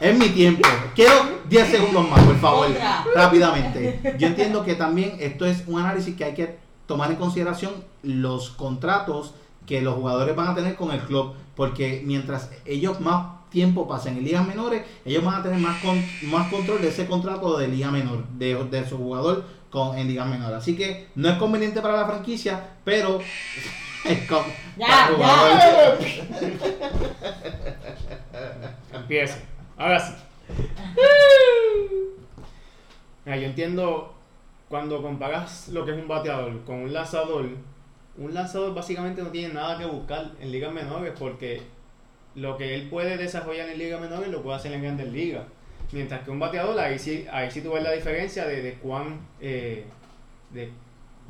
Es mi tiempo. Quiero 10 segundos más, por favor. Rápidamente. Yo entiendo que también esto es un análisis que hay que tomar en consideración los contratos que los jugadores van a tener con el club. Porque mientras ellos más tiempo pasen en ligas menores, ellos van a tener más, con- más control de ese contrato de liga menor, de, de su jugador con, en ligas menores. Así que no es conveniente para la franquicia, pero Ya, ya. Empieza. Ahora sí. Mira, yo entiendo cuando comparas lo que es un bateador con un lanzador, un lanzador básicamente no tiene nada que buscar en ligas menores porque lo que él puede desarrollar en ligas menores lo puede hacer en grandes ligas. Mientras que un bateador, ahí sí, ahí sí tú ves la diferencia de, de cuán, eh, de,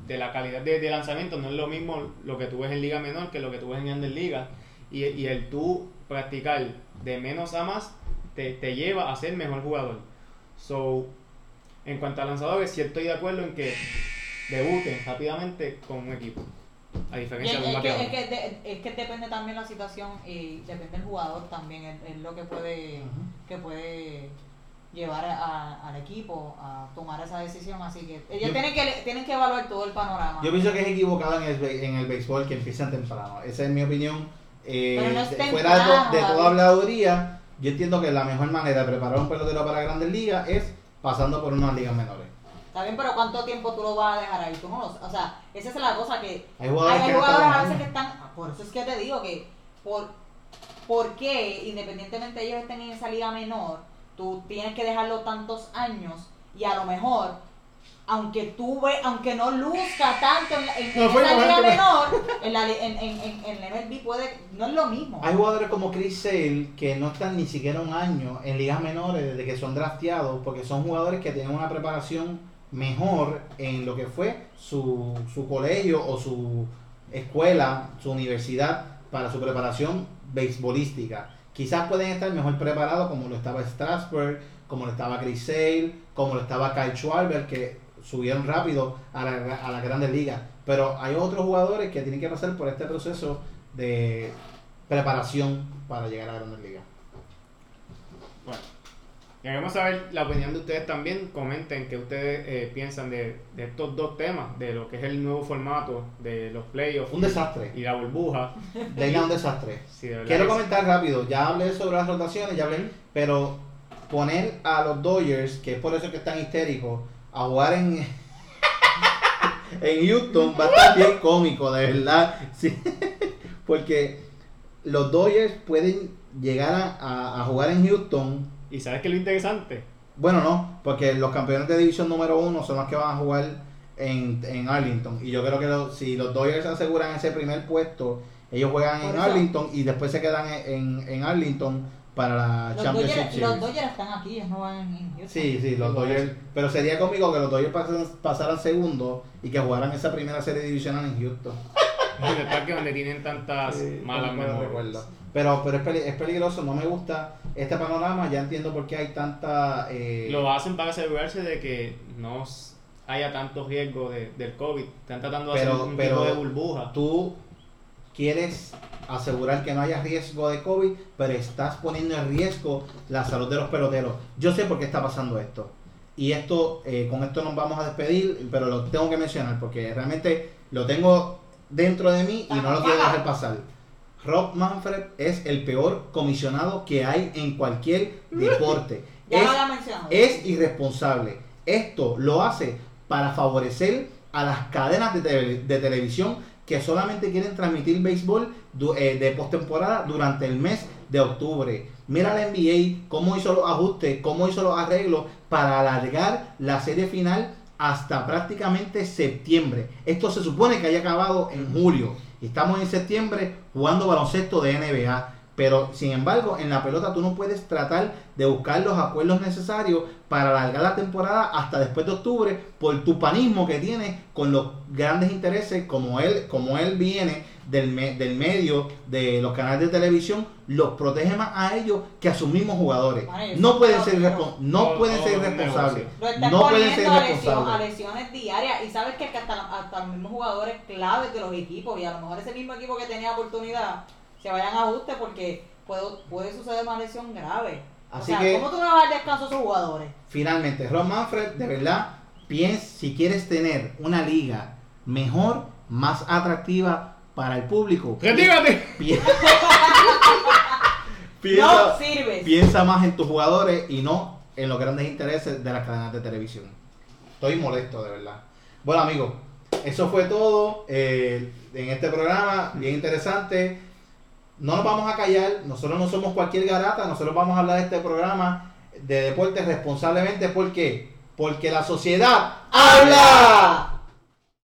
de la calidad de, de lanzamiento. No es lo mismo lo que tú ves en liga menor que lo que tú ves en grandes ligas. Y, y el tú practicar de menos a más te, te lleva a ser mejor jugador. So, en cuanto a lanzadores, sí estoy de acuerdo en que debuten rápidamente con un equipo. A diferencia de un es que, bateador. es, que de- es que depende también la situación y depende del jugador también, es, es lo que puede, que puede llevar a- al equipo a tomar esa decisión. Así que ellos Yo- tienen que tienen que evaluar todo el panorama. Yo pienso que es equivocado en el, en el béisbol que empiecen temprano. Esa es mi opinión. Eh, Pero no es de- temprano, fuera de, de toda habladuría, yo entiendo que la mejor manera de preparar un pelotero para grandes ligas es pasando por unas ligas menores. Está bien, pero ¿cuánto tiempo tú lo vas a dejar ahí? Tú no lo- o sea, esa es la cosa que Hay jugadores, hay, a veces que están, por eso es que te digo que por, por qué independientemente ellos estén en esa liga menor, tú tienes que dejarlo tantos años y a lo mejor aunque tú ve, aunque no luzca tanto en, la- en- en esa liga menor, en la, en, en, en, en la MLB puede, no es lo mismo. Hay jugadores como Chris Sale que no están ni siquiera un año en ligas menores desde que son drafteados porque son jugadores que tienen una preparación mejor en lo que fue su, su colegio o su escuela, su universidad para su preparación beisbolística. Quizás pueden estar mejor preparados como lo estaba Strasburg, como lo estaba Chris Sale, como lo estaba Kyle Schwarber, que subieron rápido a la, a la grandes ligas. Pero hay otros jugadores que tienen que pasar por este proceso de preparación para llegar a la grandes ligas. Queremos saber la opinión de ustedes también. Comenten qué ustedes eh, piensan de, de estos dos temas, de lo que es el nuevo formato de los playoffs Un desastre. y la burbuja. Leila, un desastre. Sí, de Quiero sí. comentar rápido, ya hablé sobre las rotaciones, ya hablé, pero poner a los Dodgers, que es por eso que están histéricos, a jugar en en Houston va a estar bien cómico, de verdad. Sí. Porque los Dodgers pueden llegar a, a- a jugar en Houston. ¿Y sabes qué es lo interesante? Bueno, no, porque los campeones de división número uno son los que van a jugar en, en Arlington. Y yo creo que lo- si los Dodgers aseguran ese primer puesto, ellos juegan Por en eso- Arlington y después se quedan en, en, en Arlington para la Los Championship Dodgers, Series. los Dodgers están aquí, ellos no van en Houston. Sí, sí, los Dodgers. Pero sería cómico que los Dodgers pasaran, pasaran segundo y que jugaran esa primera serie divisional en Houston. En el parque donde tienen tantas Sí, malas memorias. Pero, pero es, peli- es peligroso, no me gusta este panorama. Ya entiendo por qué hay tanta. eh, Lo hacen para asegurarse de que no haya tanto riesgo de, del COVID. Están tratando de Pero- hacer un pero- tipo de burbuja. tú quieres asegurar que no haya riesgo de COVID, pero estás poniendo en riesgo la salud de los peloteros. Yo sé por qué está pasando esto. Y esto, eh, con esto nos vamos a despedir, pero lo tengo que mencionar porque realmente lo tengo dentro de mí y no lo quiero dejar pasar. Rob Manfred es el peor comisionado que hay en cualquier deporte. Ya Es- mencionado. irresponsable. Esto lo hace para favorecer a las cadenas de, tele- de televisión que solamente quieren transmitir béisbol eh, de postemporada durante el mes de octubre. Mira la NBA cómo hizo los ajustes, cómo hizo los arreglos para alargar la serie final hasta prácticamente septiembre. Esto se supone que haya acabado en julio. Estamos en septiembre jugando baloncesto de NBA. Pero sin embargo, en la pelota tú no puedes tratar de buscar los acuerdos necesarios para alargar la temporada hasta después de octubre por tu panismo que tienes con los grandes intereses como él, como él viene del, me- del medio de los canales de televisión, los protege más a ellos que a sus mismos jugadores. Bueno, No pueden ser, no pueden ser responsables. No pueden ser poniendo a, responsables. lesiones diarias y sabes que hasta, hasta los mismos jugadores claves de los equipos y a lo mejor ese mismo equipo que tenía oportunidad se vayan a ajuste porque puede, puede suceder una lesión grave. Así o sea, que- ¿cómo tú no vas a dar descanso a esos jugadores? Finalmente, Ron Manfred, de verdad, piensa si quieres tener una liga mejor, más atractiva para el público. ¡Retírate! pi- no piensa, sirves. piensa más en tus jugadores y no en los grandes intereses de las cadenas de televisión. Estoy molesto, de verdad. Bueno, amigos, eso fue todo eh, en este programa, bien interesante. No nos vamos a callar, nosotros no somos cualquier garata, nosotros vamos a hablar de este programa de deportes responsablemente. ¿Por qué? Porque la sociedad habla.